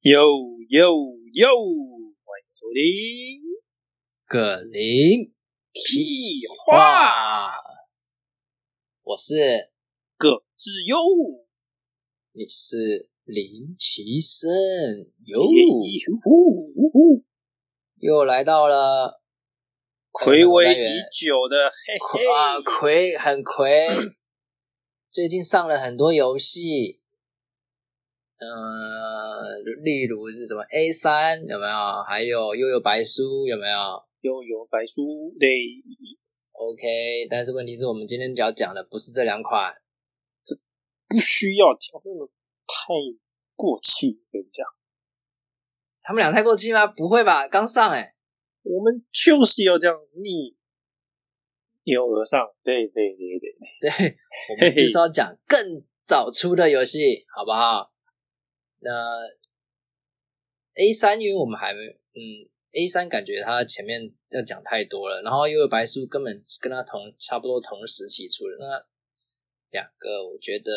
哟哟哟！欢迎收听葛林屁话，我是葛志优。你是林奇生哟！又来到了暌违已久的嘿嘿啊，魁很魁，最近上了很多游戏，呃，例如是什么 A 三有没有？还有悠悠白书有没有悠悠白书对，？OK，但是问题是我们今天要讲的不是这两款，这不需要讲那么太过气，跟你讲，他们俩太过气吗？不会吧，刚上哎、我们就是要这样逆流而上。对对对对，对，我们就是要讲更早出的游戏，好不好？那 A 三，因为我们还没，嗯，A 三感觉它前面要讲太多了，然后因为白书根本跟它同差不多同时期出的，那两个我觉得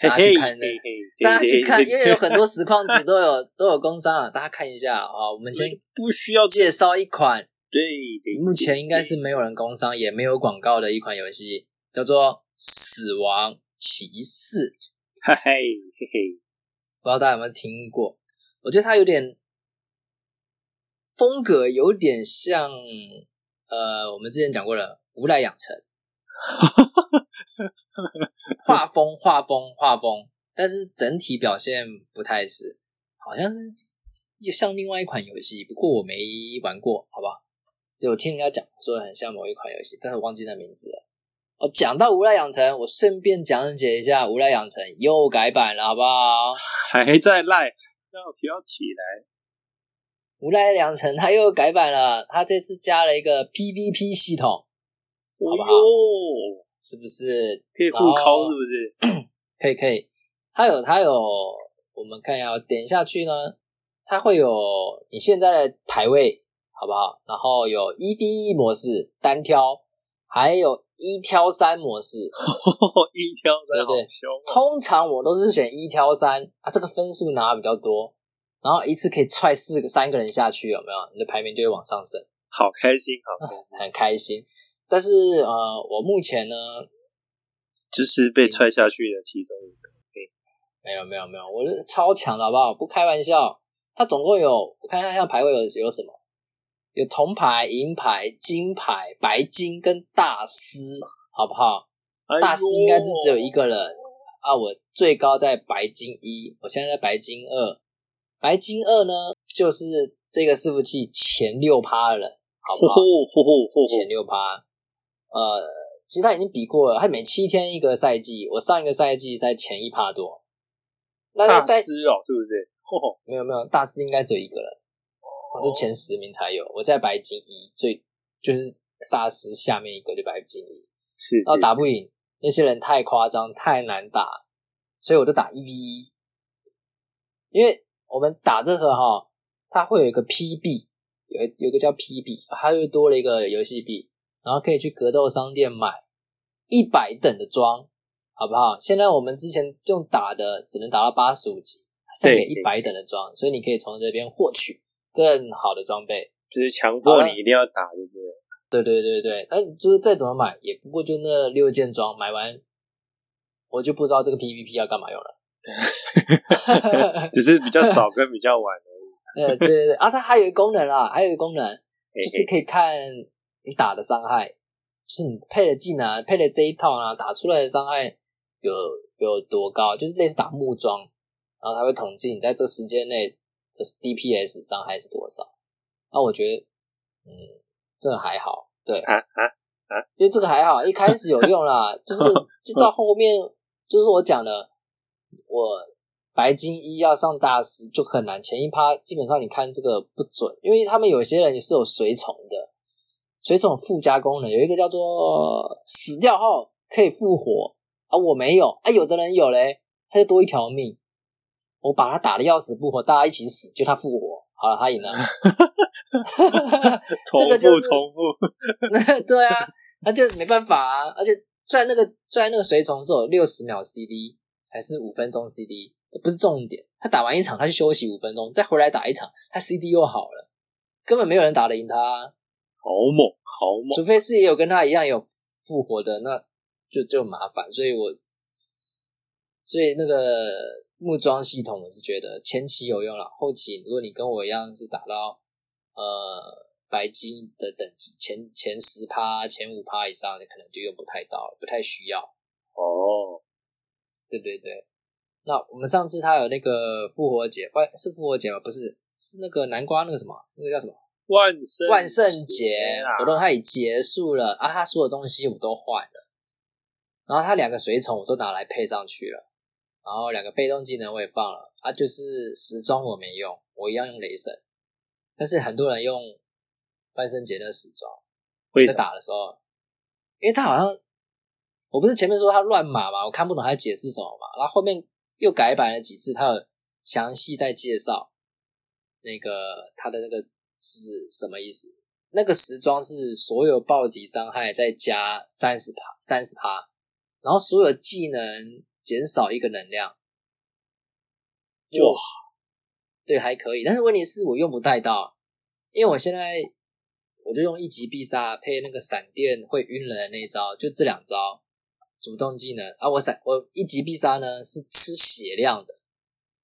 大家去看 大家去看，因为有很多实况组都有都有工商啊，大家看一下啊。我们先不需要介绍一款对对，目前应该是没有人工商，也没有广告的一款游戏，叫做《死亡骑士》，嘿嘿嘿嘿，不知道大家有没有听过？我觉得它有点风格，有点像呃，我们之前讲过的《无赖养成》，画风画风画风，但是整体表现不太是，好像是就像另外一款游戏，不过我没玩过，好吧？对我听人家讲说很像某一款游戏，但是我忘记那名字了。哦，讲到无赖养成，我顺便讲解一下无赖养成又改版了，好不好？还在赖，要跳起来。无赖养成它又改版了，它这次加了一个 PVP 系统，好不好是不是？可以互敲是不是？可以可以，它有它有，我们看一下，点下去呢，它会有你现在的排位，好不好？然后有一 v 一模式单挑，还有一挑三模式。一挑三，对！通常我都是选一挑三啊，这个分数拿的比较多，然后一次可以踹四个三个人下去，有没有？你的排名就会往上升。好开心，好开心，很开心。但是呃，我目前呢，只是被踹下去的其中一个。没有没有没有，我是超强的好不好？不开玩笑，它总共有我看一下它排位有有什么，有铜牌、银牌、金牌、白金跟大师，好不好？哎大师应该是只有一个人啊，我最高在白金一，我现在在白金二，白金二呢就是这个伺服器前六趴的人，好不好？前六趴。呃，其实他已经比过了，他每七天一个赛季，我上一个赛季在前一趴多。那大师哦，是不是？嚯，没有没有，大师应该只有一个人，我是前十名才有，我在白金一最就是大师下面一个就白金一，是然后打不赢，那些人太夸张太难打，所以我就打一 v 一，因为我们打这个哈，它会有一个 PB，有有一个叫 PB，它又多了一个游戏币，然后可以去格斗商店买一百等的装，好不好？现在我们之前用打的只能打到八十五级，现在给一百等的装，所以你可以从这边获取更好的装备。就是强迫你一定要打，对不对？对对对对，那就是再怎么买，也不过就那六件装，买完我就不知道这个 PVP 要干嘛用了。只是比较早跟比较晚而已。对对对对啊，它还有一个功能啦，还有一个功能就是可以看你打的伤害，就是你配的技能啊、配的这一套啊，打出来的伤害有有多高，就是类似打木桩，然后他会统计你在这时间内的 DPS 伤害是多少。那我觉得，嗯，这个还好，对，啊啊啊！因为这个还好，一开始有用啦，就是就到后面，就是我讲的，我白金一要上大师就很难，前一趴基本上你看这个不准，因为他们有些人也是有随从的，水宠附加功能有一个叫做死掉后可以复活啊，我没有啊，有的人有嘞，他就多一条命，我把他打的要死不活，大家一起死，就他复活，好了，他赢了。重复这个就是重复，对啊，他就没办法啊。而且拽那个拽那个随从是有六十秒 CD 还是五分钟 CD，不是重点。他打完一场，他去休息五分钟，再回来打一场，他 CD 又好了，根本没有人打得赢他猛好猛，除非是也有跟他一样有复活的，那就就麻烦。所以我所以那个木桩系统，我是觉得前期有用了，后期如果你跟我一样是打到呃白金的等级，前前十趴、前五趴以上，你可能就用不太到了，不太需要。哦，对对对。那我们上次他有那个复活节，哎，是复活节吗？不是，是那个南瓜那个什么，那个叫什么？万圣万圣节啊活动它已结束了啊，他所有东西我都换了，然后他两个随从我都拿来配上去了，然后两个被动技能我也放了啊，就是时装我没用，我一样用雷神，但是很多人用万圣节的时装。在？打的时候，因为他好像我不是前面说他乱码嘛，我看不懂他解释什么嘛，然后后面又改版了几次，他有详细在介绍那个他的那个是什么意思。那个时装是所有暴击伤害再加三十趴，三十趴，然后所有技能减少一个能量，就哇对还可以，但是问题是我用不带到，因为我现在我就用一级必杀配那个闪电会晕人的那一招，就这两招主动技能啊。我闪我一级必杀呢是吃血量的，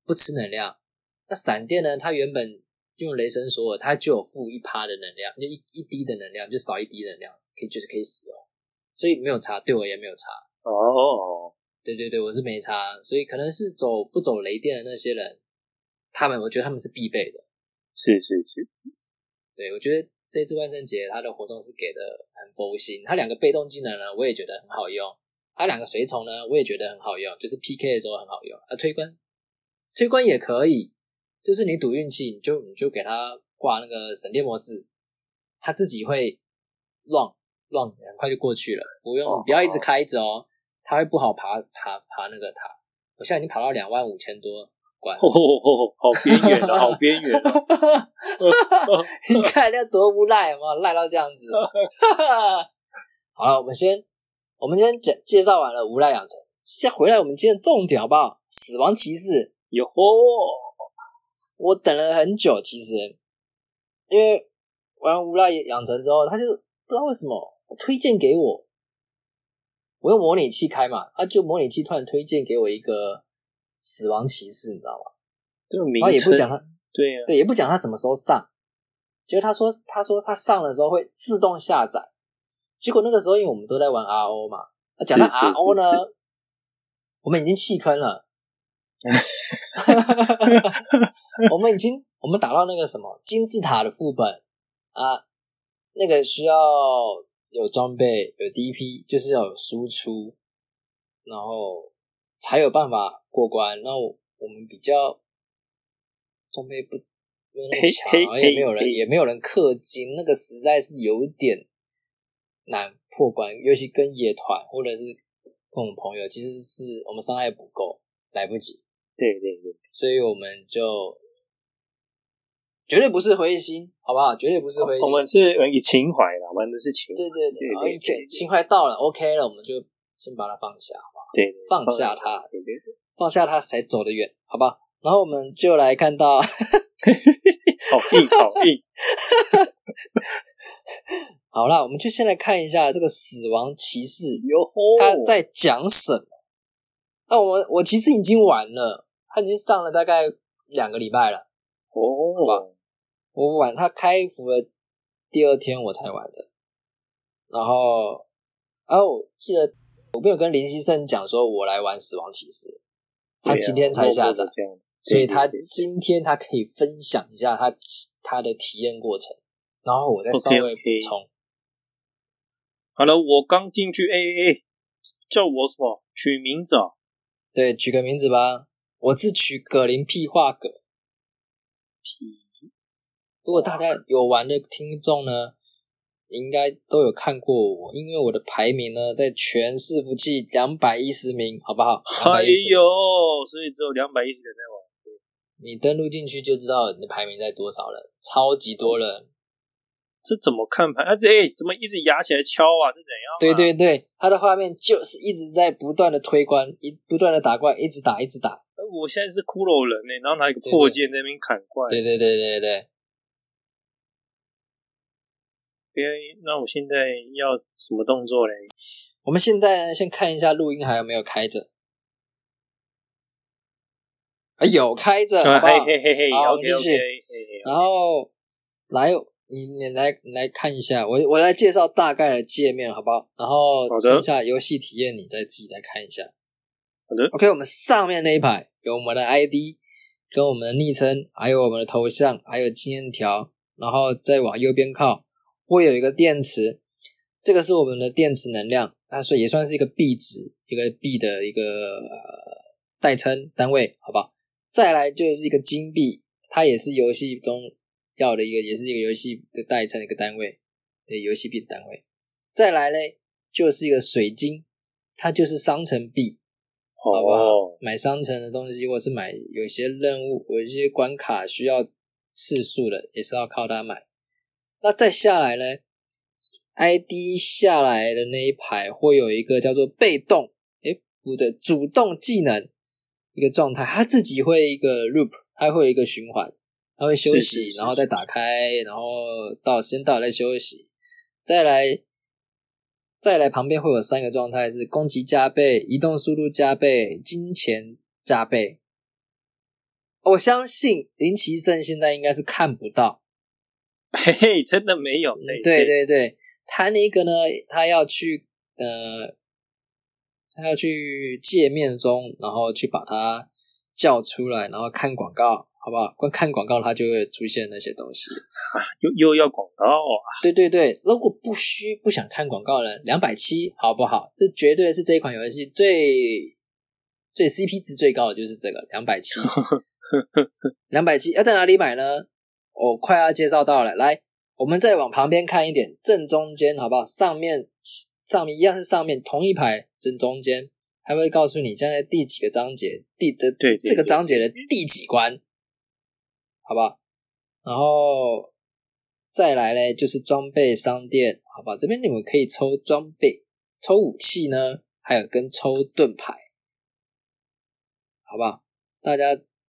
不吃能量。那闪电呢，它原本用雷神索尔，它就有负一趴的能量，就一一滴的能量，就少一滴能量，可以就是可以使用，所以没有差，对我也没有差。哦，对对对，我是没差，所以可能是走不走雷电的那些人，他们我觉得他们是必备的。是是是，对，我觉得这次万圣节它的活动是给的很佛心，它两个被动技能呢，我也觉得很好用，它两个随从呢，我也觉得很好用，就是 PK 的时候很好用啊，推关推关也可以，就是你赌运气，你就你就给他挂那个省电模式，他自己会乱乱，很快就过去了，不用、哦不要一直开着哦，他会不好爬爬爬那个塔，我现在已经爬到两万五千多关，哦哦，好边缘哦，好边缘哦，你看那多无赖，有没有赖到这样子？好了，我们先我们先讲介绍完了无赖养成，先回来我们今天重点好不好？死亡骑士，哟吼，我等了很久，其实因为玩无赖养成之后，他就不知道为什么推荐给我，我用模拟器开嘛，他就模拟器突然推荐给我一个死亡骑士，你知道吗？这个名然后也不，讲他，对呀，对，也不讲他什么时候上，结果他说他说他上的时候会自动下载，结果那个时候因为我们都在玩 RO 嘛，啊讲到是是 RO 呢是，我们已经弃坑了，我们已经我们打到那个什么金字塔的副本啊，那个需要有装备有 DP，就是要有输出，然后才有办法过关。那我我们比较装备不没有那么强，也没有人也没有人氪金，那个实在是有点难破关，尤其跟野团或者是跟我们朋友，其实是我们伤害不够，来不及。对对对，所以我们就绝对不是灰心，好不好？绝对不是灰心。我们是以情怀啦，玩的是情怀，对对对，对情怀到了，OK 了，我们就先把它放下，好不好？对，对放下它放下它才走得远，好吧？然后我们就来看到，好硬好硬，好啦，我们就先来看一下这个死亡骑士他在讲什么。那我们我其实已经完了，他已经上了大概两个礼拜了。哦，我玩它开服的第二天我才玩的，然后，然后我记得我没有跟林希胜讲说我来玩死亡骑士，他今天才下载，所以他今天他可以分享一下他他的体验过程，然后我再稍微补充。好了，我刚进去，哎哎哎，叫我什么？取名字啊？对，取个名字吧，我自取葛林屁话葛。如果大家有玩的听众呢，应该都有看过我，因为我的排名呢在全伺服器两百一十名，好不好？哎呦，所以只有两百一十人在玩，你登录进去就知道你的排名在多少了，超级多人。这怎么看牌？啊，这哎，怎么一直压起来敲啊？这怎样、啊？对对对，他的画面就是一直在不断的推关，一不断的打怪，一直打一直打。呃我现在是骷髅人呢、然后拿一个破剑在那边砍怪。对对对对对，别，那我现在要什么动作嘞？我们现在呢，先看一下录音还有没有开着。啊，有开着，好不好？嘿嘿嘿嘿好我们继续然后来，你你来你来看一下，我我来介绍大概的界面，好不好？然后剩下游戏体验你再自己再看一下。好的 OK，我们上面那一排有我们的 ID 跟我们的昵称，还有我们的头像，还有经验条，然后再往右边靠会有一个电池，这个是我们的电池能量，它所以也算是一个币值，一个币的一个呃代称单位，好不好？再来就是一个金币，它也是游戏中要的一个，也是一个游戏的代称的一个单位，对，游戏币的单位。再来嘞，就是一个水晶，它就是商城币，好不好？哦，买商城的东西，或是买有些任务、有一些关卡需要次数的，也是要靠它买。那再下来呢，ID 下来的那一排会有一个叫做被动，诶，不对，主动技能一个状态，它自己会一个 loop，它会有一个循环，它会休息，是是是然后再打开，然后到时间到了再休息，再来。再来旁边会有三个状态是攻击加倍、移动速度加倍、金钱加倍。我相信林奇胜现在应该是看不到，嘿嘿，真的没有。对对对对，他那个呢，他要去呃，他要去界面中，然后去把它叫出来，然后看广告，好不好？光看广告，它就会出现那些东西。又又要广告啊！对对对，如果不需不想看广告呢，两百七好不好？这绝对是这一款游戏最最 CP 值最高的就是这个两百七，两百七要在哪里买呢？我快要介绍到了，来，我们再往旁边看一点，正中间好不好？上面上面一样是上面同一排正中间，还会告诉你现在第几个章节，第的对对这个章节的第几关，好不好？然后再来呢，就是装备商店，好吧？这边你们可以抽装备、抽武器呢，还有跟抽盾牌，好不好？大家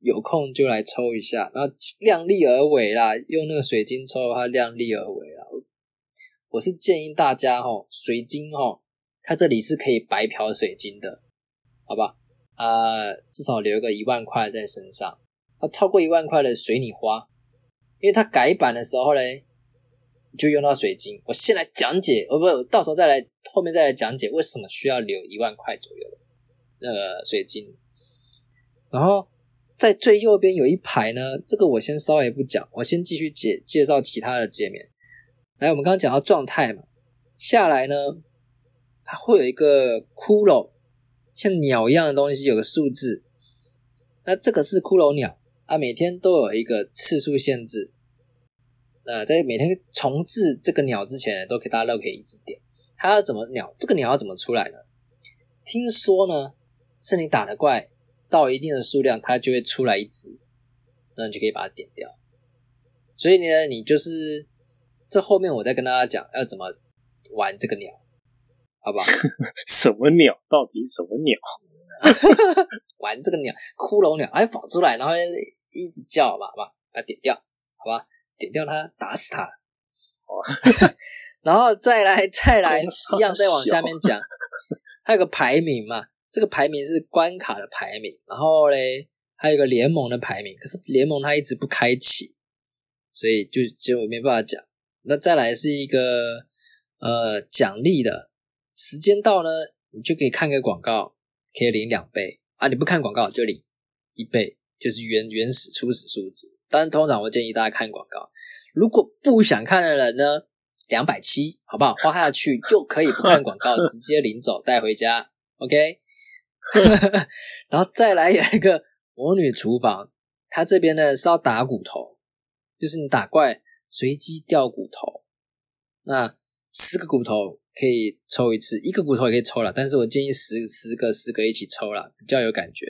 有空就来抽一下，然后量力而为啦，用那个水晶抽的话，量力而为啦。我是建议大家哈，水晶哈，它这里是可以白嫖水晶的，好吧？啊、至少留个一万块在身上，啊，超过一万块的随你花，因为它改版的时候嘞，就用到水晶。我先来讲解，哦不，到时候再来后面再来讲解为什么需要留一万块左右的那个水晶。然后在最右边有一排呢，这个我先稍微不讲，我先继续介介绍其他的界面。来，我们刚刚讲到状态嘛，下来呢，它会有一个骷髅，像鸟一样的东西，有个数字。那这个是骷髅鸟它，每天都有一个次数限制。呃，在每天重置这个鸟之前呢，都可以大家都可以一直点。它要怎么鸟？这个鸟要怎么出来呢？听说呢，是你打的怪到一定的数量，它就会出来一只，那你就可以把它点掉。所以呢，你就是这后面我再跟大家讲要怎么玩这个鸟，好不好？什么鸟？到底什么鸟？玩这个鸟，骷髅鸟，哎，跑出来，然后一直叫吧，好吧，把它点掉，好吧，点掉它，打死它。哦 然后再来，再来，一样再往下面讲，还有个排名嘛，这个排名是关卡的排名，然后嘞，还有一个联盟的排名，可是联盟它一直不开启，所以就就没办法讲。那再来是一个呃奖励的，时间到呢，你就可以看个广告，可以领两倍啊，你不看广告就领一倍，就是原原始初始数值。当然，通常我建议大家看广告，如果不想看的人呢，两百七，好不好？花下去就可以不看广告，直接领走带回家，OK。然后再来有一个魔女厨房，它这边呢是要打骨头，就是你打怪随机掉骨头，那十个骨头可以抽一次，一个骨头也可以抽了，但是我建议十十个十个一起抽啦，比较有感觉。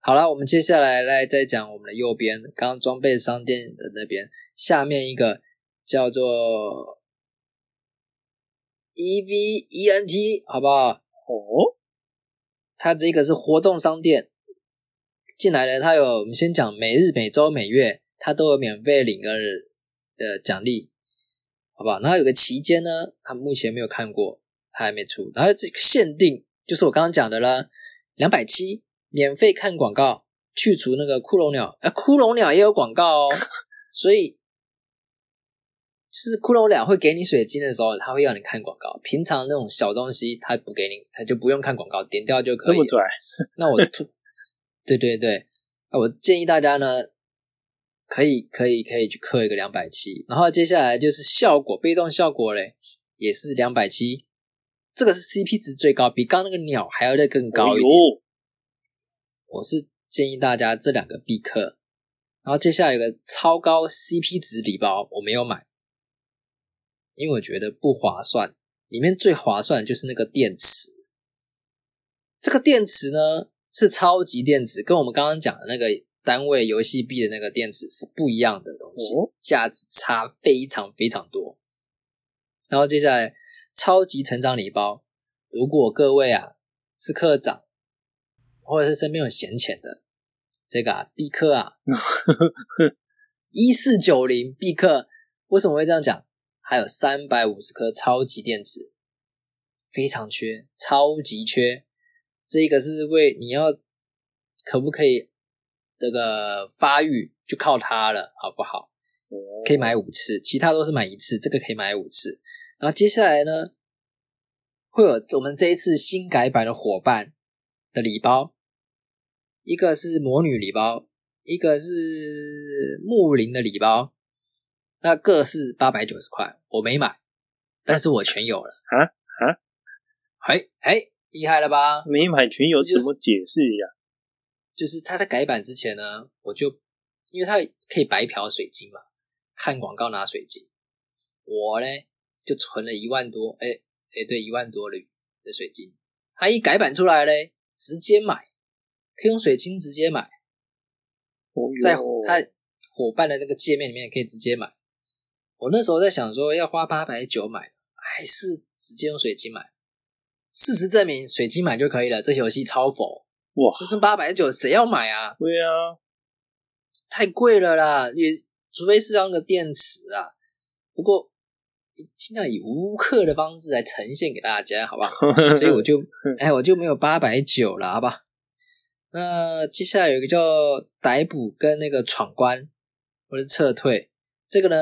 好了，我们接下来来再讲我们的右边，刚刚装备商店的那边，下面一个叫做 E V E N T，好不好？哦，它这个是活动商店，进来了，它有我们先讲每日、每周、每月，它都有免费领个的奖励，好不好？然后有个期间呢，它目前没有看过，它还没出。然后这个限定就是我刚刚讲的啦，两百七免费看广告，去除那个骷髅鸟，哎，骷髅鸟也有广告哦，所以就是骷髅鸟会给你水晶的时候，他会要你看广告。平常那种小东西，他不给你，他就不用看广告，点掉就可以。这么拽，那我对对对，那我建议大家呢，可以可以可以去刻一个两百七，然后接下来就是效果，被动效果嘞，也是两百七，这个是 CP 值最高，比刚刚那个鸟还要再更高一点。哎我是建议大家这两个必刻，然后接下来有个超高 CP 值礼包，我没有买，因为我觉得不划算。里面最划算的就是那个电池，这个电池呢是超级电池，跟我们刚刚讲的那个单位游戏币的那个电池是不一样的东西哦，价值差非常非常多。然后接下来超级成长礼包，如果各位啊是科长，或者是身边有闲钱的，这个啊必克啊，一四九零必克，为什么会这样讲？还有三百五十颗超级电池，非常缺，超级缺。这个是为你要可不可以这个发育就靠它了，好不好？可以买五次，其他都是买一次，这个可以买五次。然后接下来呢，会有我们这一次新改版的伙伴的礼包，一个是魔女礼包，一个是木林的礼包，那各是八百九十块，我没买，但是我全有了。啊啊！嘿，嘿，厉害了吧？没买全有怎么解释一下？就是它在改版之前呢，我就因为它可以白嫖水晶嘛，看广告拿水晶，我呢就存了一万多，哎哎，对，一万多的的水晶。它一改版出来嘞，直接买，可以用水晶直接买，在它伙伴的那个界面里面可以直接买。我那时候在想说要花八百九买，还是直接用水晶买？事实证明，水晶买就可以了。这游戏超佛，哇，就是八百九，谁要买啊？对啊，太贵了啦，也除非是要那个电池啊。不过尽量以无氪的方式来呈现给大家，好不好？所以我就 哎，我就没有八百九了，好吧？那接下来有一个叫逮捕跟那个闯关或者撤退，这个呢，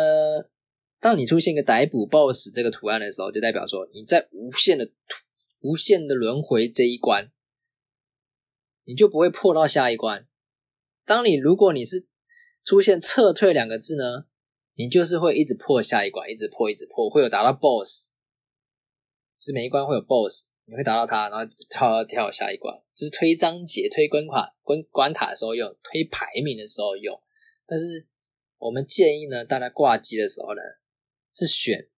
当你出现一个逮捕 BOSS 这个图案的时候，就代表说你在无限的无限的轮回这一关，你就不会破到下一关。当你如果你是出现撤退两个字呢，你就是会一直破下一关，一直破，一直破，会有达到 BOSS，就是每一关会有 BOSS，你会达到它，然后跳跳下一关，就是推章节、推关卡、关关卡的时候用，推排名的时候用。但是我们建议呢，大家挂机的时候呢，是选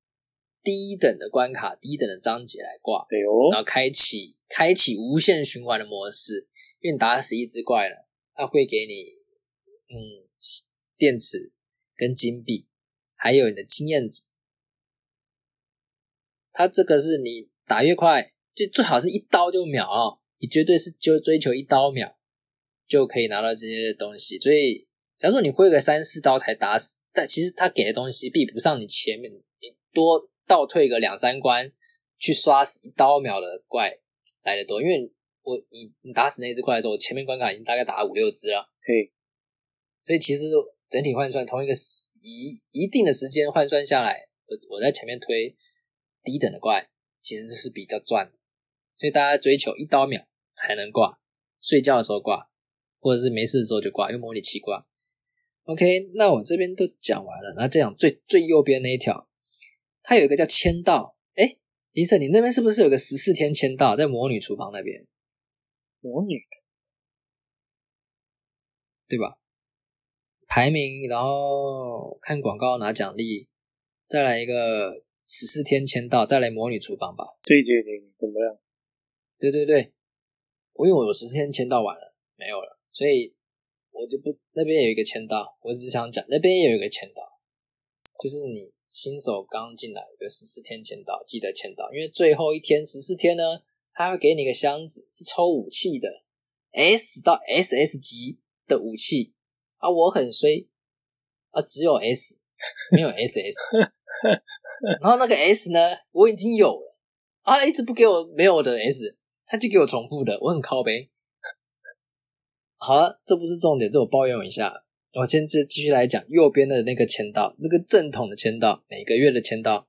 低等的关卡、低等的章节来挂，然后开启开启无限循环的模式，因为你打死一只怪了，它会给你嗯电池跟金币，还有你的经验值。它这个是你打越快，就最好是一刀就秒哦，你绝对是就追求一刀秒就可以拿到这些东西。所以，假如说你挥个三四刀才打死，但其实他给的东西比不上你前面你多倒退个两三关去刷死一刀秒的怪来的多，因为我你你打死那只怪的时候，我前面关卡已经大概打了五六只了，嘿，所以其实整体换算同一个时一一定的时间换算下来，我我在前面推低等的怪，其实是比较赚的，所以大家追求一刀秒才能挂，睡觉的时候挂，或者是没事的时候就挂，用模拟器挂。OK，那我这边都讲完了，那这样最最右边那一条，它有一个叫签到，哎，林森，你那边是不是有个十四天签到在魔女厨房那边，魔女对吧？排名，然后看广告拿奖励，再来一个十四天签到，再来魔女厨房吧。对对对，怎么样？对对对，我因为我有十四天签到完了，没有了，所以我就不那边有一个签到，我只是想讲那边也有一个签到，就是你新手刚进来有十四天签到，记得签到，因为最后一天十四天呢，他会给你个箱子，是抽武器的，S 到 SS 级的武器啊，我很衰啊，只有 S 没有 SS，然后那个 S 呢，我已经有了啊，一直不给我没有的 S，他就给我重复的，我很靠背。好了，这不是重点，这我抱怨一下。我先继继续来讲右边的那个签到，那个正统的签到，每个月的签到。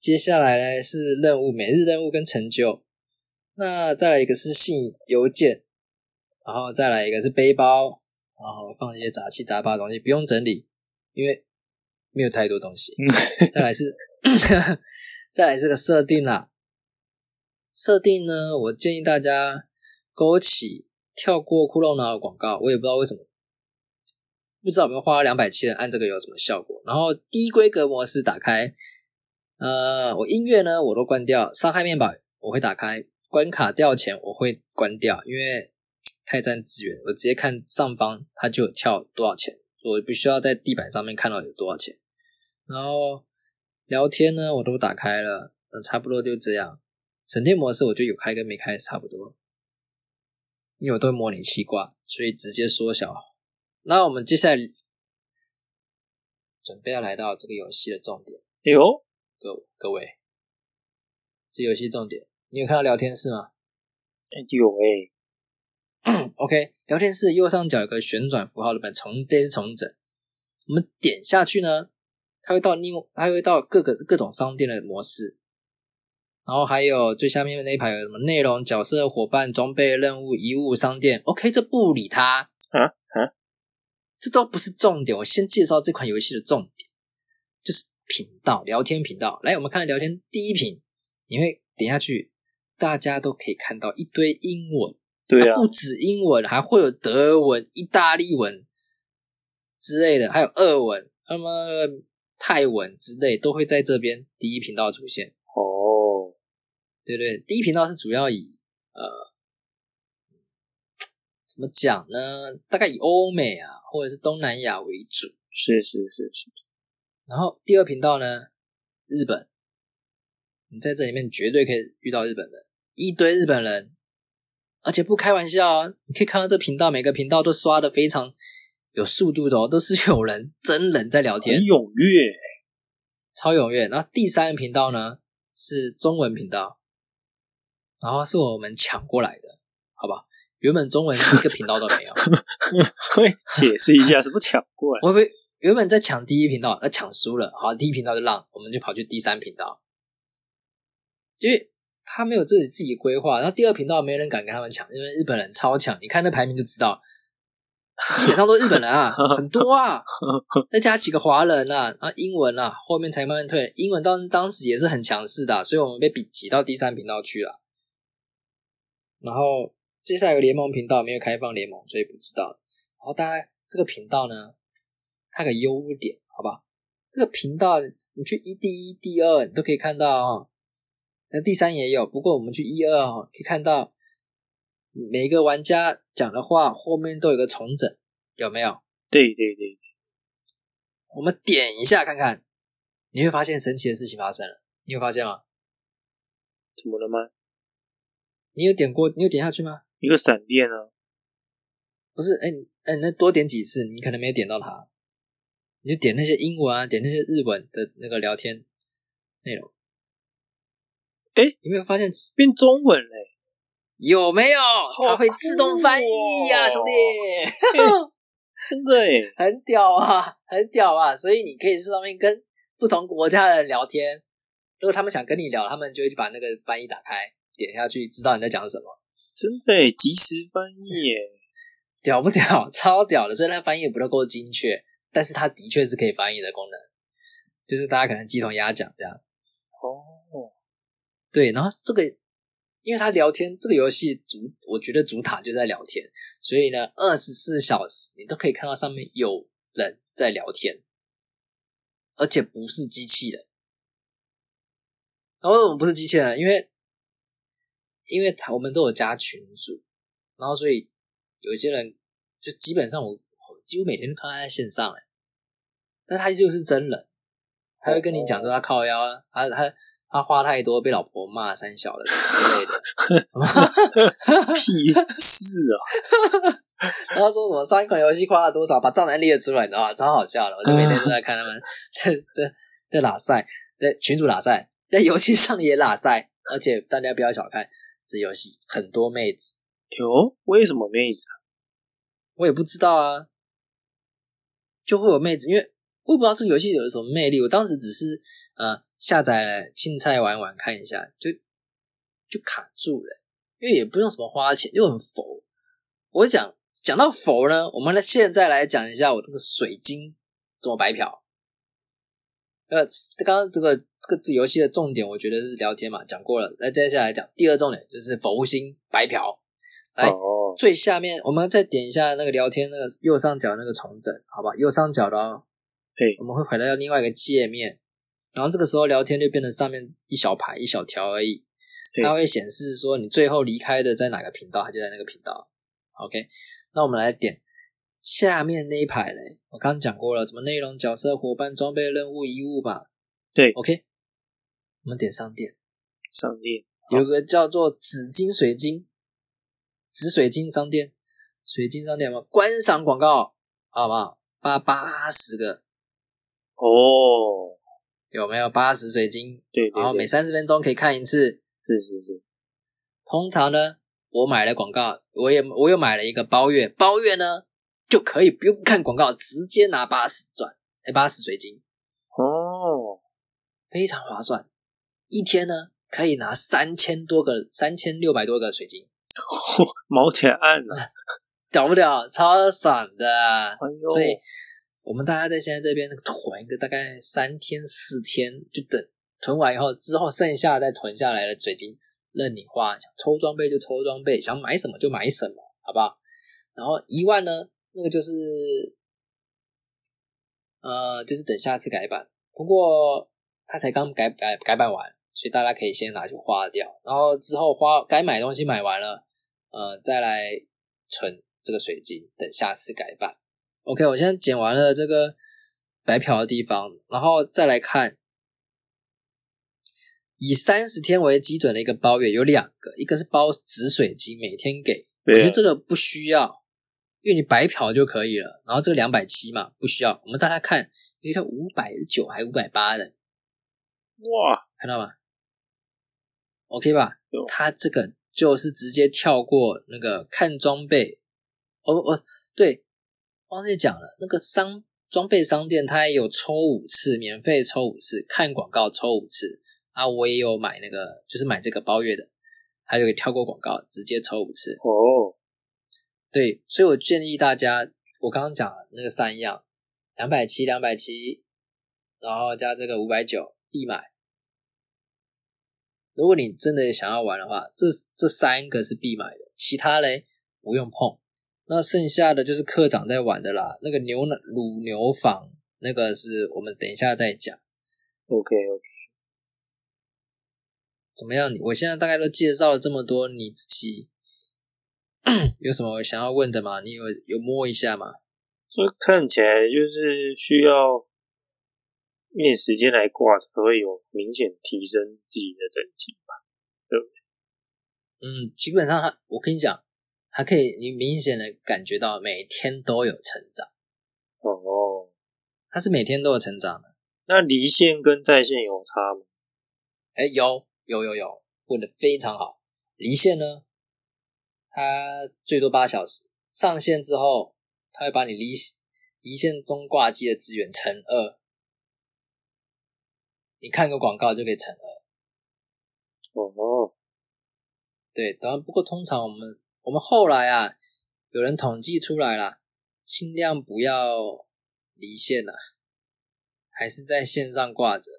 接下来呢是任务，每日任务跟成就。那再来一个是信邮件，然后再来一个是背包，然后放一些杂七杂八的东西，不用整理，因为没有太多东西。再来是，再来这个设定啦。设定呢，我建议大家勾起跳过骷髅脑的广告，我也不知道为什么，不知道有没有花两百七按这个有什么效果。然后低规格模式打开，呃，我音乐呢我都关掉，伤害面板我会打开，关卡掉钱我会关掉，因为太占资源，我直接看上方它就有跳多少钱，我不需要在地板上面看到有多少钱。然后聊天呢我都打开了，嗯，差不多就这样。省电模式我觉得有开跟没开差不多，因为我都会模拟气挂，所以直接缩小。那我们接下来准备要来到这个游戏的重点，有各各位，这游戏重点，你有看到聊天室吗？有诶、OK，聊天室右上角有个旋转符号的本，重这是重整。我们点下去呢，它会到另，它会到各个各种商店的模式。然后还有最下面那一排有什么内容、角色、伙伴、装备、任务、遗物、商店。OK，这不理他啊啊，这都不是重点。我先介绍这款游戏的重点，就是频道聊天频道。来，我们看聊天第一屏，你会点下去，大家都可以看到一堆英文。对啊，不止英文，还会有德文、意大利文之类的，还有俄文、那么泰文之类，都会在这边第一频道出现。哦，对对，第一频道是主要以呃怎么讲呢？大概以欧美啊，或者是东南亚为主。是是是是，然后第二频道呢，日本，你在这里面绝对可以遇到日本人，一堆日本人，而且不开玩笑啊！你可以看到这频道每个频道都刷的非常有速度的哦，都是有人真人在聊天很，踊跃，超踊跃。然后第三个频道呢是中文频道，然后是我们抢过来的，好吧？原本中文一个频道都没有，会解释一下什么抢过来？我会原本在抢第一频道，那抢输了，好，第一频道就让，我们就跑去第三频道，因为他没有自己自己规划，然后第二频道没人敢跟他们抢，因为日本人超强，你看那排名就知道，基本上都是日本人啊，很多啊，再加几个华人啊，啊，英文啊，后面才慢慢退，英文当时当时也是很强势的啊、所以我们被比挤到第三频道去了，然后接下来有联盟频道没有开放联盟，所以不知道，然后大概这个频道呢。它个优点，好吧？这个频道你去一第一、第二，你都可以看到哦。那第三也有，不过我们去一二哦，可以看到每一个玩家讲的话后面都有个重整，有没有？对对对，我们点一下看看，你会发现神奇的事情发生了。你有发现吗？怎么了吗？你有点过？你有点下去吗？一个闪电啊，不是，哎，哎，那多点几次，你可能没点到它。你就点那些英文啊，点那些日文的那个聊天内容。诶有没有发现变中文嘞，有没有？它会自动翻译呀、哦兄弟，真的诶，很屌啊，很屌啊！所以你可以在上面跟不同国家的人聊天。如果他们想跟你聊，他们就会去把那个翻译打开，点下去，知道你在讲什么。真的诶，即时翻译，屌不屌？超屌的！虽然它翻译也不都够精确，但是它的确是可以翻译的功能，就是大家可能鸡同鸭讲这样。哦，对，然后这个，因为他聊天，这个游戏主，我觉得主塔就在聊天，所以呢，二十四小时你都可以看到上面有人在聊天，而且不是机器人。然后我们不是机器人，因为因为他我们都有加群组，然后所以有一些人就基本上我我几乎每天都看他在线上哎，但他就是真人，他会跟你讲说他靠腰啊，他他他花太多被老婆骂三小了之类的，屁事啊！然后说什么上一款游戏花了多少，把账单列出来，你知道吗？超好笑的，我就每天都在看他们这这这拉赛，在群主拉赛，在游戏上也拉赛，而且大家不要小看这游戏，很多妹子，哟，为什么妹子？我也不知道啊，就会有妹子，因为我也不知道这个游戏有什么魅力。我当时只是呃下载了青菜玩玩看一下，就就卡住了，因为也不用什么花钱，又很佛。我讲讲到佛呢，我们来现在来讲一下我这个水晶怎么白嫖。呃，刚刚这个这个游戏的重点，我觉得是聊天嘛，讲过了。那接下来讲第二重点，就是佛心白嫖。来，最下面我们再点一下那个聊天那个右上角那个重整，好吧？右上角的哦。对，我们会回到另外一个界面，然后这个时候聊天就变成上面一小排一小条而已，它会显示说你最后离开的在哪个频道，它就在那个频道。OK，那我们来点下面那一排嘞，我刚刚讲过了，怎么内容、角色、伙伴、装备、任务、遗物吧？对，OK，我们点商店，商店有个叫做紫金水晶。紫水晶商店，水晶商店嘛，观赏广告，好不好？发八十个哦，有没有八十水晶？对，然后每三十分钟可以看一次。是是是。通常呢，我买了广告，我也我又买了一个包月，包月呢就可以不用看广告，直接拿八十赚，哎，八十水晶。哦，非常划算，一天呢可以拿三千多个，三千六百多个水晶。毛起来按了，屌不屌？超爽的！所以，我们大家在现在这边囤一个大概三天四天，就等囤完以后，之后剩下再囤下来的水晶任你花，想抽装备就抽装备，想买什么就买什么，好不好？然后一万呢，那个就是，呃，就是等下次改版，不过它才刚改改改版完，所以大家可以先拿去花掉，然后之后花该买东西买完了。呃，再来存这个水晶，等下次改版。OK，我现在剪完了这个白嫖的地方，然后再来看，以三十天为基准的一个包月有两个，一个是包紫水晶，每天给，我觉得这个不需要，因为你白嫖就可以了。然后这个两百七嘛，不需要。我们大家看，一个五百九还五百八的，哇，看到吗？OK 吧？它这个。就是直接跳过那个看装备，哦哦，对，忘记讲了，那个商装备商店它也有抽五次，免费抽五次，看广告抽五次啊，我也有买那个，就是买这个包月的，还有跳过广告直接抽五次哦，对，所以我建议大家，我刚刚讲那个三样，两百七，两百七，然后加这个五百九必买。如果你真的想要玩的话，这这三个是必买的，其他嘞不用碰。那剩下的就是科长在玩的啦。那个牛奶乳牛坊，那个是我们等一下再讲。OK OK，怎么样？你我现在大概都介绍了这么多，你自己 有什么想要问的吗？你有有摸一下吗？这看起来就是需要。一点时间来挂，才会有明显提升自己的等级吧？对不对？嗯，基本上，我跟你讲，还可以，你明显的感觉到每天都有成长。哦，它是每天都有成长的。那离线跟在线有差吗？哎，有，有，有，有，问的非常好。离线呢，它最多八小时，上线之后，它会把你离离线中挂机的资源乘二。你看个广告就可以乘二。哦，对，当然不过通常我们我们后来啊，有人统计出来了，尽量不要离线呐，还是在线上挂着。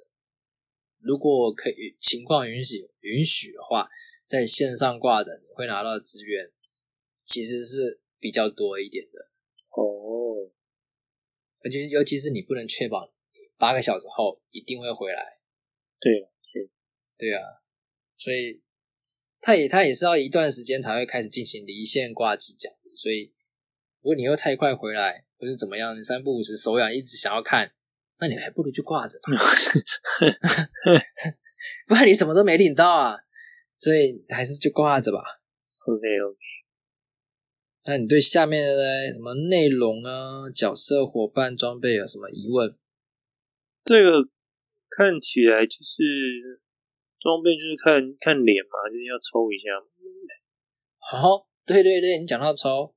如果可以情况允许允许的话，在线上挂的你会拿到资源，其实是比较多一点的。哦，而且尤其是你不能确保。八个小时后一定会回来，对，对，对啊，所以他也他也是要一段时间才会开始进行离线挂机奖励，所以如果你又太快回来，或是怎么样，你三不五时手痒一直想要看，那你还不如就挂着吧，不然你什么都没领到啊。所以还是就挂着吧。OK OK，那你对下面的嘞什么内容啊、角色、伙伴、装备有什么疑问？这个看起来就是装备，就是看看脸嘛，就是要抽一下嘛。好，对对对，你讲到抽，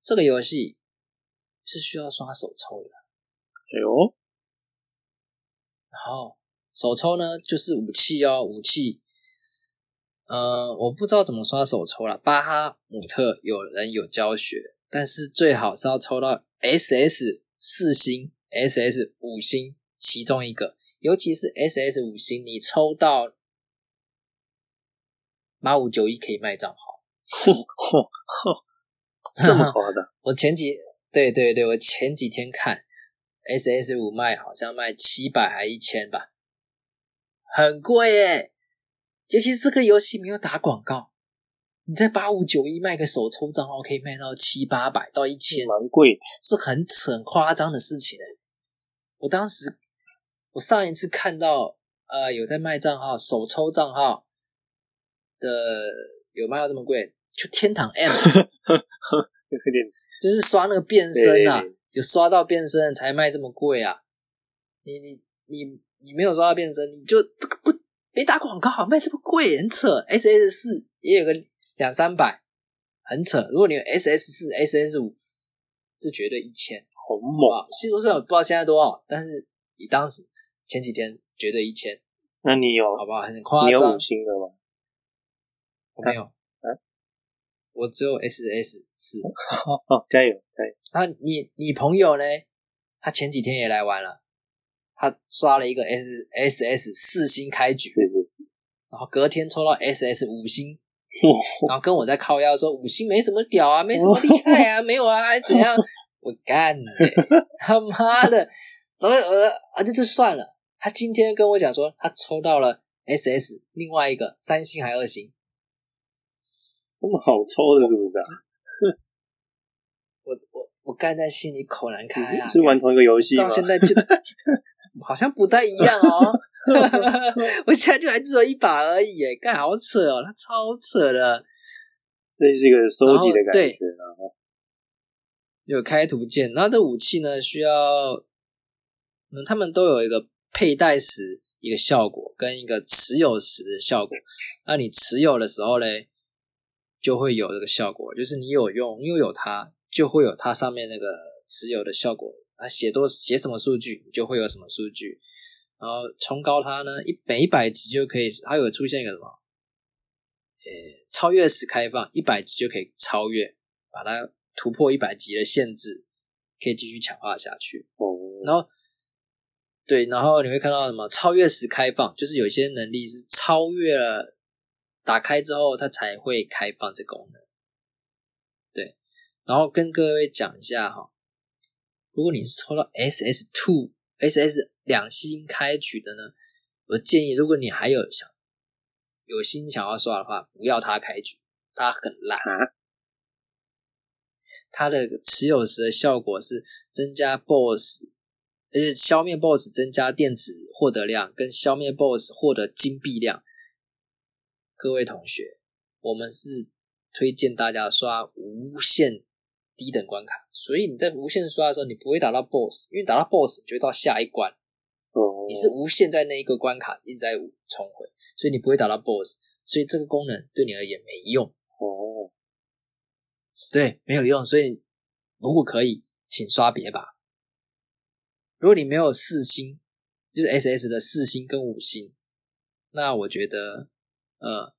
这个游戏是需要刷手抽的。哎呦，然后手抽呢，就是武器哦，武器。呃，我不知道怎么刷手抽了。巴哈姆特有人有教学，但是最好是要抽到 SS 四星、SS 五星其中一个，尤其是 SS 五星，你抽到八五九一可以卖账号。嚯嚯嚯，这么夸的？我前几对对对，我前几天看 SS 五卖好像卖七百还一千吧，很贵耶。尤其是这个游戏没有打广告，你在八五九一卖个手抽账号可以卖到七八百到一千，蛮贵的。是很扯很夸张的事情诶。我当时我上一次看到呃有在卖账号手抽账号的有卖到这么贵，就天堂 M 有点就是刷那个变身啊对，有刷到变身才卖这么贵啊！你你你你没有刷到变身，你就这个不没打广告卖这么贵，很扯。S S 四也有个两三百，很扯。如果你有 S S 四、S S 五，这绝对一千，好猛。啊？其实我不知道现在多少，但是你当时前几天绝对一千，那你有好不好？很夸张你有五。星的吗？我没有，啊 我只有 S S 四。哦，加油加油！那你你朋友呢？他前几天也来玩了，他刷了一个 S S S 四星开局，然后隔天抽到 S S 五星，然后跟我在靠腰说五星没什么屌啊，没什么厉 害啊，没有啊，还怎样？我干的，他妈的！然后呃啊，这就算了。他今天跟我讲说，他抽到了 S S 另外一个三星还二星，这么好抽的，是不是啊？我我我干在心里口难开啊！是是玩同一个游戏吗到？现在就好像不太一样哦。我现在就还只有一把而已，耶，干好扯哦，他超扯的。这是一个收集的感然后对觉啊。有开图键，然后这武器呢需要，嗯，他们都有一个佩戴时一个效果，跟一个持有时的效果。那你持有的时候嘞，就会有这个效果，就是你有用，拥有它，就会有它上面那个持有的效果。它写多写什么数据，你就会有什么数据。然后冲高它呢，一每一百级就可以，它有出现一个什么，呃，超越时开放，一百级就可以超越，把它突破一百级的限制，可以继续强化下去。哦，然后，对，然后你会看到什么超越时开放，就是有些能力是超越了打开之后，它才会开放这功能。对，然后跟各位讲一下哈，如果你是抽到 SS Two、SS 两星开局的呢，我建议如果你还有想有心想要刷的话，不要它开局，它很烂。啊，它的持有时的效果是增加 BOSS，而且消灭 BOSS 增加电子获得量，跟消灭 BOSS 获得金币量。各位同学，我们是推荐大家刷无限低等关卡，所以你在无限刷的时候，你不会打到 BOSS，因为打到 BOSS 你就会到下一关，哦，你是无限在那一个关卡一直在重回，所以你不会打到 BOSS，所以这个功能对你而言没用。哦，对，没有用。所以如果可以，请刷别吧。如果你没有四星，就是 S S 的四星跟五星，那我觉得呃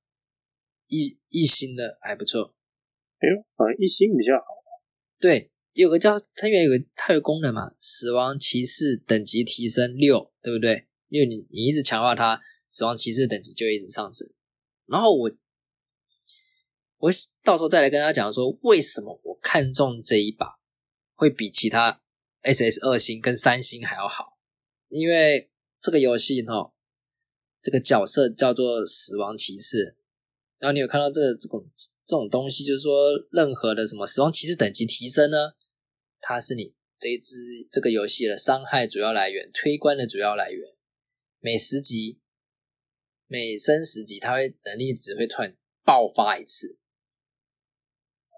一一星的还不错。哎呦，反正一星比较好。对，有个叫它原来有个它有功能嘛，死亡骑士等级提升六，对不对？因为你你一直强化它，死亡骑士等级就一直上升。然后我我到时候再来跟大家讲说，为什么我看中这一把会比其他 SS 二星跟三星还要好，因为这个游戏哈，这个角色叫做死亡骑士，然后你有看到这个这种这种东西，就是说任何的什么死亡骑士等级提升呢，它是你这一只这个游戏的伤害主要来源、推关的主要来源。每十级、每升十级，它会能力值会突然爆发一次，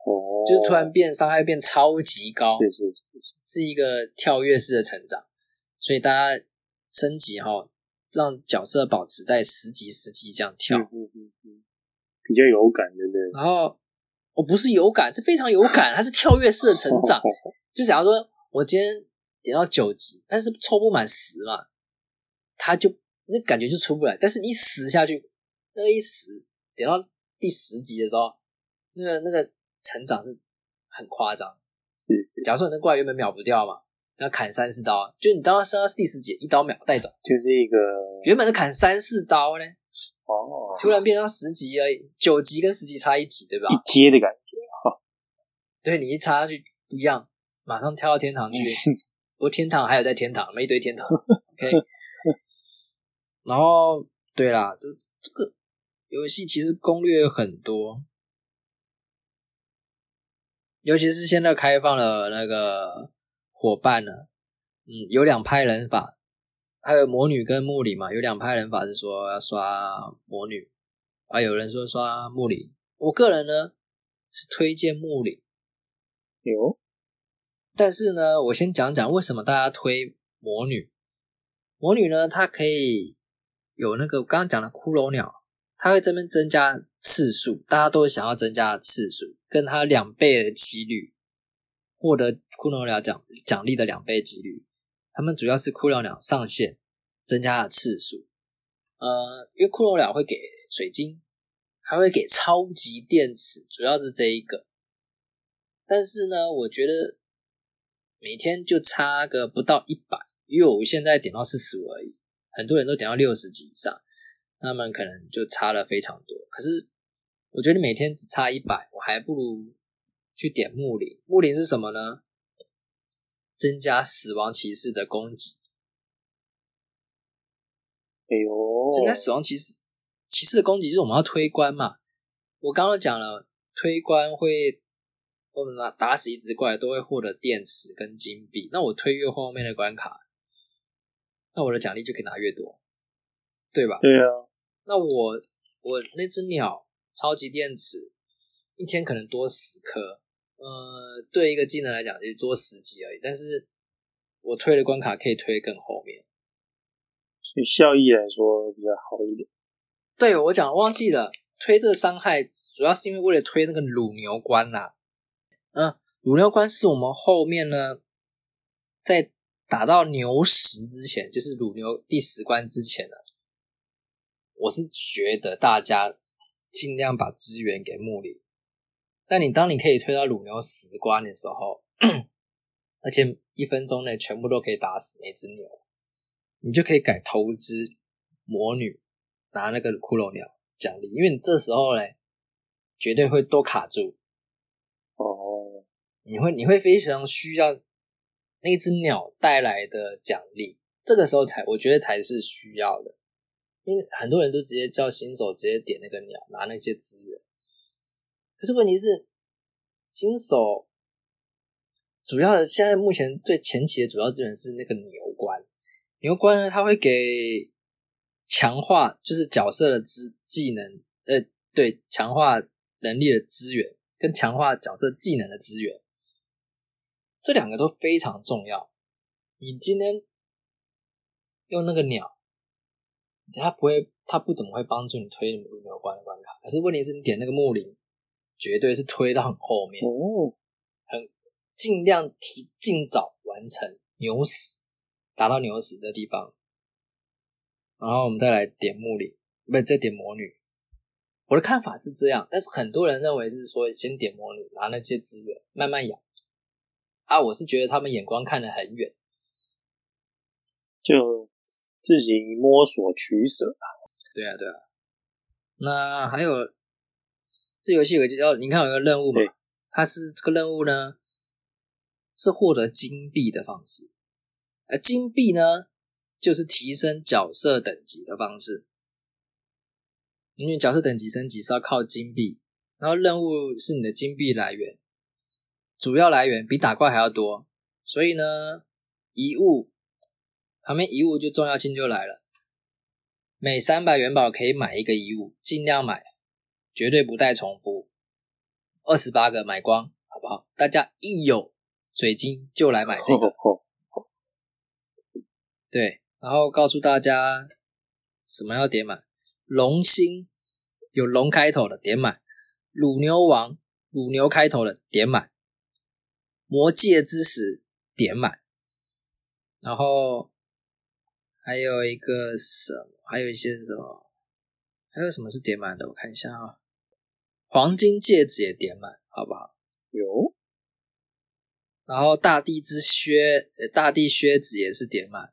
哦，就是突然变伤害变超级高，是是是是是一个跳跃式的成长。所以大家升级哈，让角色保持在十级、十级这样跳。嗯嗯嗯嗯，比较有感，对不对？然后我不是有感，是非常有感，它是跳跃式的成长。就假如说我今天点到九级，但是抽不满十嘛，它就那感觉就出不来。但是一十下去，那个一十点到第十级的时候，那个那个成长是很夸张。是是，假如说你那怪原本秒不掉嘛，要砍三四刀，就你当他升到第十级，一刀秒带走。就是一个原本是砍三四刀呢，哦突然变成十级而已，九级跟十级差一级，对吧？一阶的感觉，对你一插下去不一样，马上跳到天堂去。不过天堂还有在天堂，没一堆天堂。OK，然后对啦，就这个游戏其实攻略很多，尤其是现在开放了那个伙伴呢，嗯，有两派人法，还有魔女跟木里嘛，有两派人法是说要刷魔女，啊，有人说刷木里，我个人呢是推荐木里。有但是呢，我先讲讲为什么大家推魔女。魔女呢，它可以有那个我刚刚讲的骷髅鸟，它会这边增加次数，大家都想要增加次数，跟它两倍的几率获得骷髅鸟奖奖励的两倍几率。他们主要是骷髅鸟上线增加了次数，呃，因为骷髅鸟会给水晶，还会给超级电池，主要是这一个。但是呢，我觉得每天就差个不到一百，因为我现在点到四十五而已，很多人都点到六十级以上，他们可能就差了非常多。可是我觉得每天只差一百，我还不如去点木林。木林是什么呢？增加死亡骑士的攻击，哎呦，增加死亡骑士骑士的攻击就是我们要推关嘛。我刚刚讲了，推关会我们拿打死一只怪都会获得电池跟金币。那我推越后面的关卡，那我的奖励就可以拿越多，对吧？对啊，那我我那只鸟超级电池一天可能多十颗，呃，对一个技能来讲就多十级而已。但是我推的关卡可以推更后面。所以效益来说比较好一点。对我讲忘记了，推这个伤害主要是因为为了推那个乳牛关啦、嗯，乳牛关是我们后面呢，在打到牛十之前，就是乳牛第十关之前呢，我是觉得大家尽量把资源给木里。但你当你可以推到乳牛十关的时候，而且一分钟内全部都可以打死那只牛，你就可以改投资魔女，拿那个骷髅鸟奖励，因为你这时候呢，绝对会都卡住，哦，你会你会非常需要那只鸟带来的奖励，这个时候才我觉得才是需要的，因为很多人都直接叫新手直接点那个鸟拿那些资源，可是问题是新手主要的现在目前最前期的主要资源是那个牛关，牛关呢它会给强化就是角色的资技能，呃，对，强化能力的资源跟强化角色技能的资源，这两个都非常重要。你今天用那个鸟，它不会，它不怎么会帮助你推牛关的关卡。可是问题是你点那个木林，绝对是推到很后面，哦，尽量提尽早完成牛死，达到牛死这地方，然后我们再来点木里，不再点魔女。我的看法是这样，但是很多人认为是说先点魔女，拿那些资源慢慢养。啊，我是觉得他们眼光看得很远，就自己摸索取舍。对啊，对啊。那还有这游戏有个叫你看有个任务嘛，它是这个任务呢是获得金币的方式，而金币呢就是提升角色等级的方式。因为角色等级升级是要靠金币，然后任务是你的金币来源，主要来源比打怪还要多，所以呢，遗物旁边遗物就重要性就来了，每三百元宝可以买一个遗物，尽量买，绝对不带重复，二十八个买光，好不好？大家一有水晶就来买这个，对，然后告诉大家什么要点满。龙星有龙开头的点满，乳牛王乳牛开头的点满，魔界之石点满，然后还有一个什么？还有一些什么？还有什么是点满的？我看一下啊，黄金戒指也点满，好不好？有。然后大地之靴，大地靴子也是点满。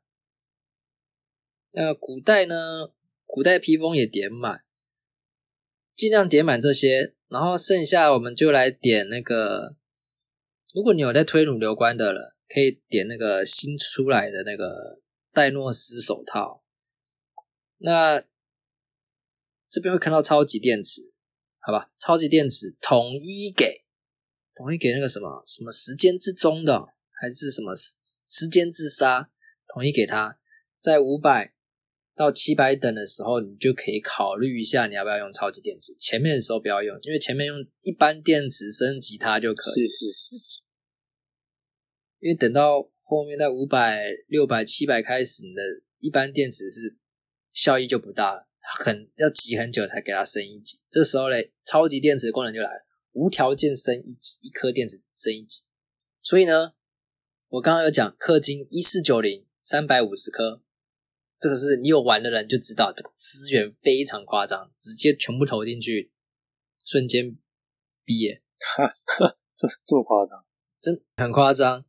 那古代呢？古代披风也点满，尽量点满这些，然后剩下我们就来点那个。如果你有在推乳流关的了，可以点那个新出来的那个戴诺斯手套。那这边会看到超级电池，好吧？超级电池统一给，统一给那个什么什么时间之中的，还是什么时时间之沙，统一给他，在五百。到七百等的时候，你就可以考虑一下，你要不要用超级电池。前面的时候不要用，因为前面用一般电池升级它就可以。是是是。因为等到后面在五百、六百、七百开始，你的一般电池是效益就不大了，很要挤很久才给它升一级。这时候嘞，超级电池的功能就来了，无条件升一级，一颗电池升一级。所以呢，我刚刚有讲氪金一四九零三百五十颗。这个是你有玩的人就知道，这个资源非常夸张，直接全部投进去，瞬间毕业，这这么夸张，真很夸张。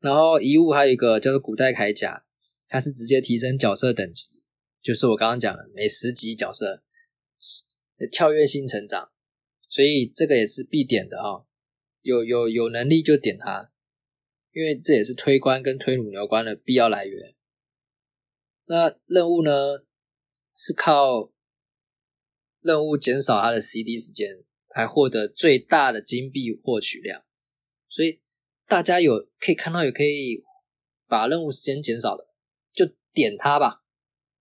然后遗物还有一个叫做古代铠甲，它是直接提升角色等级，就是我刚刚讲的每十级角色跳跃性成长，所以这个也是必点的啊，有有有能力就点它，因为这也是推关跟推乳牛关的必要来源。那任务呢？是靠任务减少它的 CD 时间，来获得最大的金币获取量。所以大家有可以看到，有可以把任务时间减少的，就点它吧，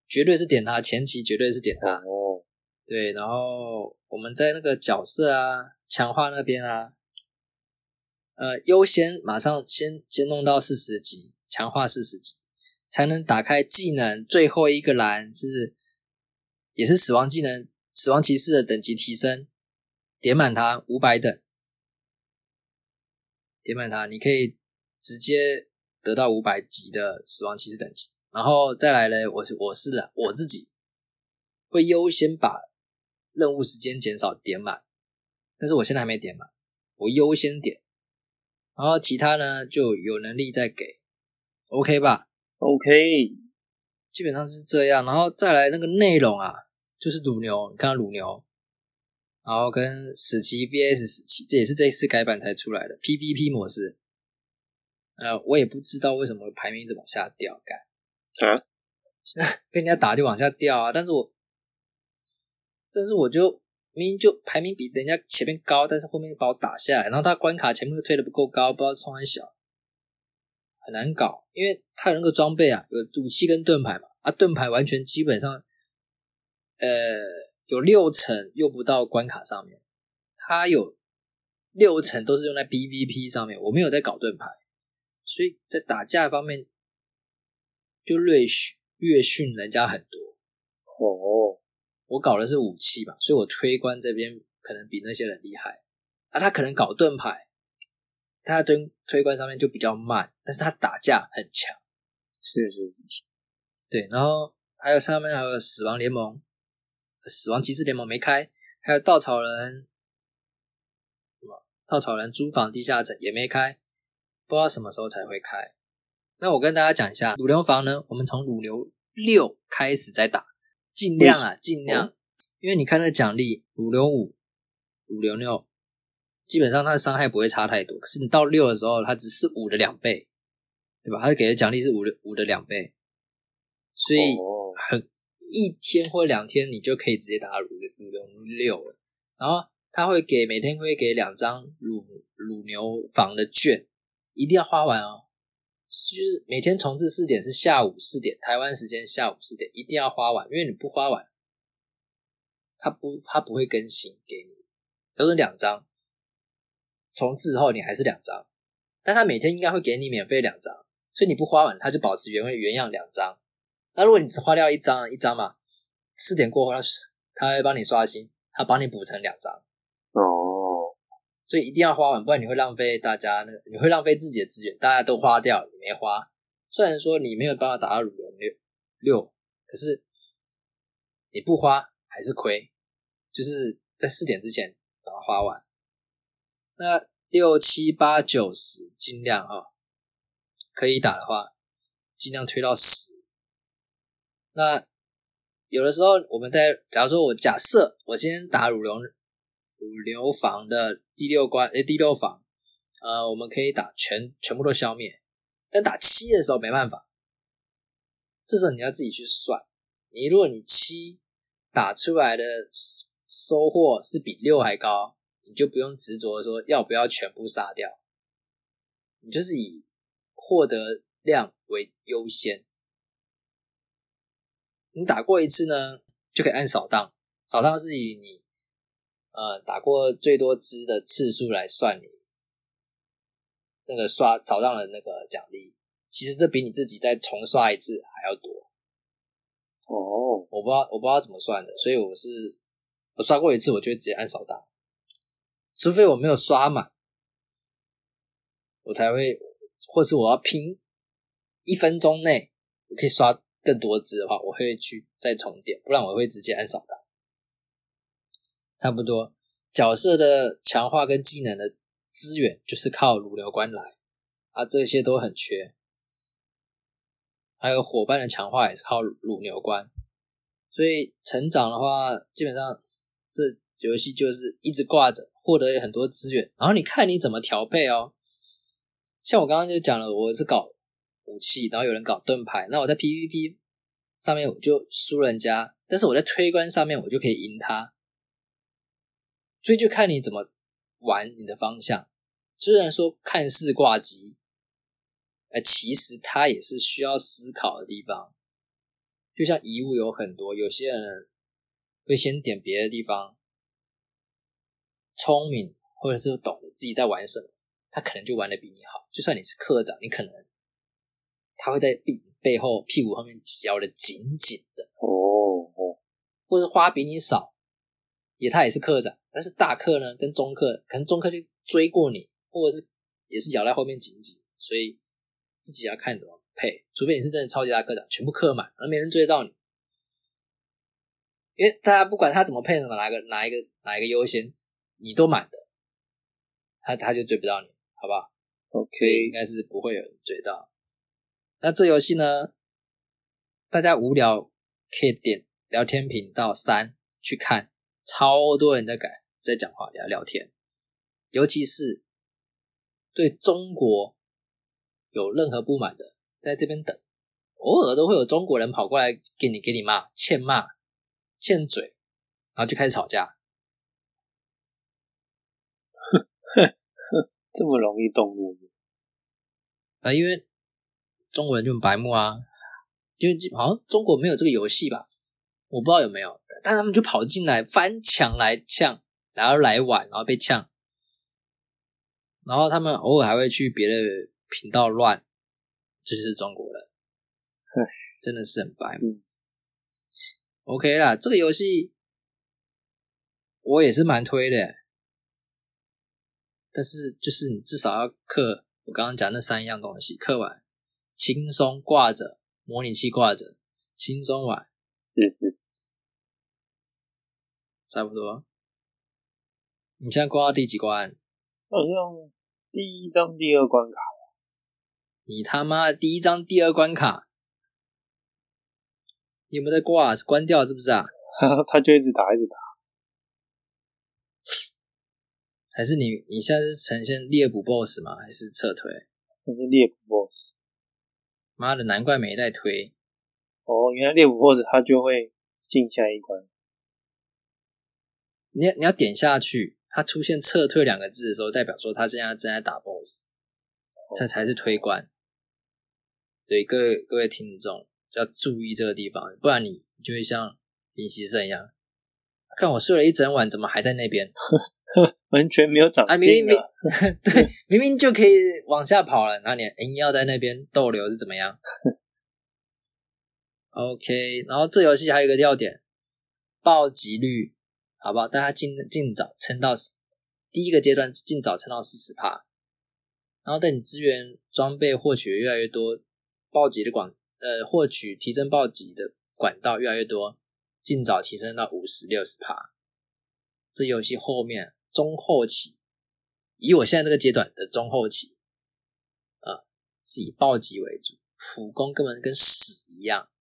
绝对是点它，前期绝对是点它。哦，对，然后我们在那个角色啊强化那边啊，呃，优先马上先先弄到四十级，强化四十级。才能打开技能最后一个栏，是也是死亡技能，死亡骑士的等级提升，点满它五百等，点满它，你可以直接得到五百级的死亡骑士等级。然后再来呢，我是我是我自己会优先把任务时间减少点满，但是我现在还没点满，我优先点，然后其他呢就有能力再给，OK 吧？OK，基本上是这样，然后再来那个内容啊，就是乳牛，你看到乳牛，然后跟死棋 VS 死棋，这也是这次改版才出来的 PVP 模式。呃，我也不知道为什么排名一直往下掉，干啊，跟人家打就往下掉啊，但是我，但是我就明明就排名比人家前面高，但是后面把我打下来，然后他关卡前面又推的不够高，不知道冲还小。很难搞，因为他有那个装备啊，有武器跟盾牌嘛，啊，盾牌完全基本上，呃，有六层用不到关卡上面，他有六成都是用在 BVP 上面，我没有在搞盾牌，所以在打架方面就略逊略逊人家很多。哦，我搞的是武器嘛，所以我推关这边可能比那些人厉害，啊，他可能搞盾牌。他推推关上面就比较慢，但是他打架很强，是是是，对。然后还有上面还有死亡联盟、死亡骑士联盟没开，还有稻草人什么稻草人租房地下城也没开，不知道什么时候才会开。那我跟大家讲一下乳牛房呢，我们从乳牛六开始再打，尽量啊尽量，因为你看那奖励乳牛五、乳牛六。基本上它的伤害不会差太多，可是你到六的时候，它只是五的两倍，对吧？它给的奖励是五的五的两倍，所以很一天或两天你就可以直接打到乳乳牛六了。然后他会给每天会给两张乳乳牛房的券，一定要花完哦。就是每天重置四点是下午四点，台湾时间下午四点一定要花完，因为你不花完，他不他不会更新给你。他说两张重置后你还是两张，但他每天应该会给你免费两张，所以你不花完他就保持原原样两张。那如果你只花掉一张一张嘛，四点过后他他会帮你刷新，他帮你补成两张。所以一定要花完，不然你会浪费大家那，你会浪费自己的资源，大家都花掉，你没花。虽然说你没有办法打到乳龙六六，可是你不花还是亏，就是在四点之前把它花完。那六七八九十尽量啊，可以打的话，尽量推到十。那有的时候我们在，假如说我假设我今天打乳龙。五流房的第六关，诶，第六房，呃，我们可以打全全部都消灭，但打七的时候没办法，这时候你要自己去算。你如果你七打出来的收获是比六还高，你就不用执着说要不要全部杀掉，你就是以获得量为优先。你打过一次呢，就可以按扫荡，扫荡是以你。呃，打过最多支的次数来算你那个刷扫荡的那个奖励，其实这比你自己再重刷一次还要多。哦，我不知道我不知道怎么算的，所以我是我刷过一次，我就会直接按扫荡，除非我没有刷满，我才会，或是我要拼一分钟内我可以刷更多支的话，我会去再重点，不然我会直接按扫荡。差不多，角色的强化跟技能的资源就是靠乳牛关来啊，这些都很缺。还有伙伴的强化也是靠乳牛关，所以成长的话，基本上这游戏就是一直挂着，获得很多资源，然后你看你怎么调配哦。像我刚刚就讲了，我是搞武器，然后有人搞盾牌，那我在 PVP 上面我就输人家，但是我在推关上面我就可以赢他。所以就看你怎么玩你的方向。虽然说看似挂机，呃，其实它也是需要思考的地方。就像遗物有很多，有些人会先点别的地方，聪明或者是懂得自己在玩什么，他可能就玩的比你好。就算你是科长，你可能他会在背背后屁股后面咬的紧紧的，哦哦，或是花比你少，也他也是科长。但是大课呢，跟中课可能中课就追过你，或者是也是咬在后面紧紧，所以自己要看怎么配。除非你是真的超级大课长，全部客满，而没人追得到你。因为大家不管他怎么配什么，哪个哪一个哪一个优先，你都满的，他他就追不到你，好不好？OK，应该是不会有人追到。那这游戏呢，大家无聊可以点聊天频道三去看，超多人在改。在讲话聊聊天，尤其是对中国有任何不满的，在这边等，偶尔都会有中国人跑过来给你给你骂，欠骂，欠嘴，然后就开始吵架。这么容易动怒啊？因为中国人就很白目啊，因为好像中国没有这个游戏吧？我不知道有没有，但他们就跑进来翻墙来呛。然后来晚，然后被呛，然后他们偶尔还会去别的频道乱，这就是中国人，真的是很白目。OK 啦，这个游戏我也是蛮推的，但是就是你至少要刻我刚刚讲那三样东西，刻完轻松挂着模拟器挂着，轻松玩，是是是，差不多。你现在挂到第几关？好像第一张第二关卡。你他妈第一张第二关卡，你有没有在挂？是关掉是不是啊？他就一直打，一直打。还是你你现在是呈现猎捕 BOSS 吗？还是撤退？那是猎捕 BOSS。妈的，难怪没在推。哦，原来猎捕 BOSS 他就会进下一关。你你要点下去，它出现撤退两个字的时候，代表说他现在正在打 BOSS，这才是推关。所以各位各位听众要注意这个地方，不然你就会像林希胜一样，看我睡了一整晚，怎么还在那边？完全没有长啊，明明明！对，明明就可以往下跑了，然后你硬要在那边逗留是怎么样？OK，然后这游戏还有一个要点，暴击率，好不好？大家尽尽早撑到第一个阶段，尽早撑到四十帕，然后等你资源装备获取越来越多，暴击的广呃获取提升暴击的管道越来越多，尽早提升到五十六十帕。这游戏后面中后期，以我现在这个阶段的中后期，啊，是以暴击为主，普攻根本跟屎一样。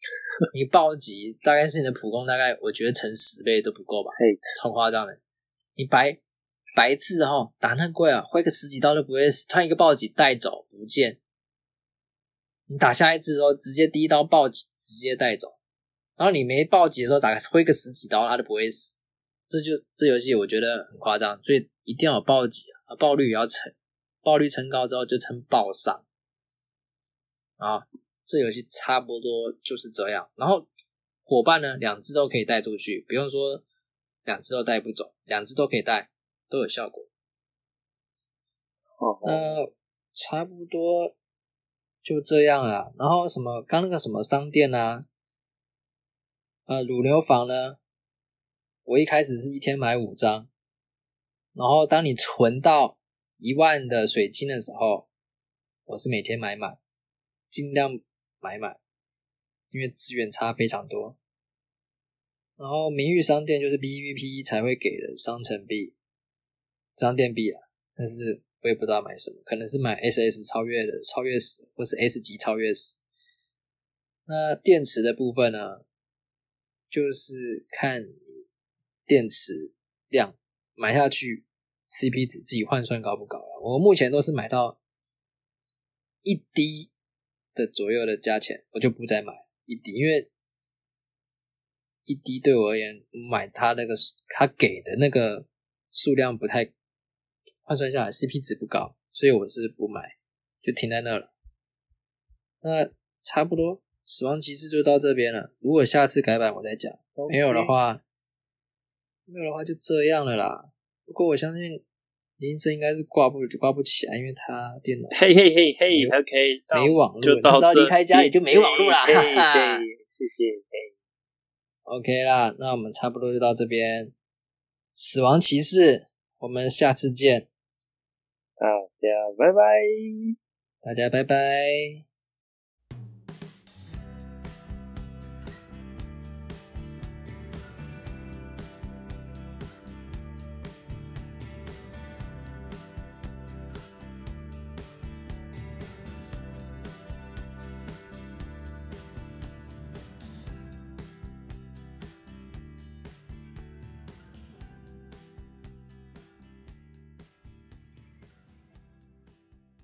你暴击大概是你的普攻，大概我觉得乘十倍都不够吧，嘿，超夸张的。你白白字哈打那贵啊，挥个十几刀都不会死，突然一个暴击带走不见，你打下一次的时候直接第一刀暴击直接带走，然后你没暴击的时候打个挥个十几刀他都不会死，这就这游戏我觉得很夸张，所以一定要有暴击啊，暴率也要乘，暴率乘高之后就称暴伤啊。这游戏差不多就是这样，然后伙伴呢，两只都可以带出去，不用说两只都带不走，两只都可以带，都有效果。哦，那差不多就这样了。然后什么，刚那个什么商店啊，呃，乳牛房呢，我一开始是一天买五张，然后当你存到一万的水晶的时候，我是每天买满，尽量买满，因为资源差非常多。然后名誉商店就是 PVP 才会给的商城币、商店币啊，但是我也不知道买什么，可能是买 SS 超越的超越死，或是 S 级超越死。那电池的部分呢，就是看电池量买下去 CP 值自己换算高不高了。我目前都是买到一滴的左右的价钱，我就不再买一滴，因为一滴对我而言，买它那个它给的那个数量不太换算下来 CP 值不高，所以我是不买，就停在那了。那差不多，死亡骑士就到这边了。如果下次改版我再讲，没有的话，没有的话就这样了啦。不过我相信林森应该是挂不挂不起来，因为他电脑嘿嘿嘿嘿，OK，没网络，你就到这只要离开家里就没网络啦。嘿哈哈嘿，谢谢，OK 啦，那我们差不多就到这边。死亡骑士，我们下次见，大家拜拜。大家拜拜。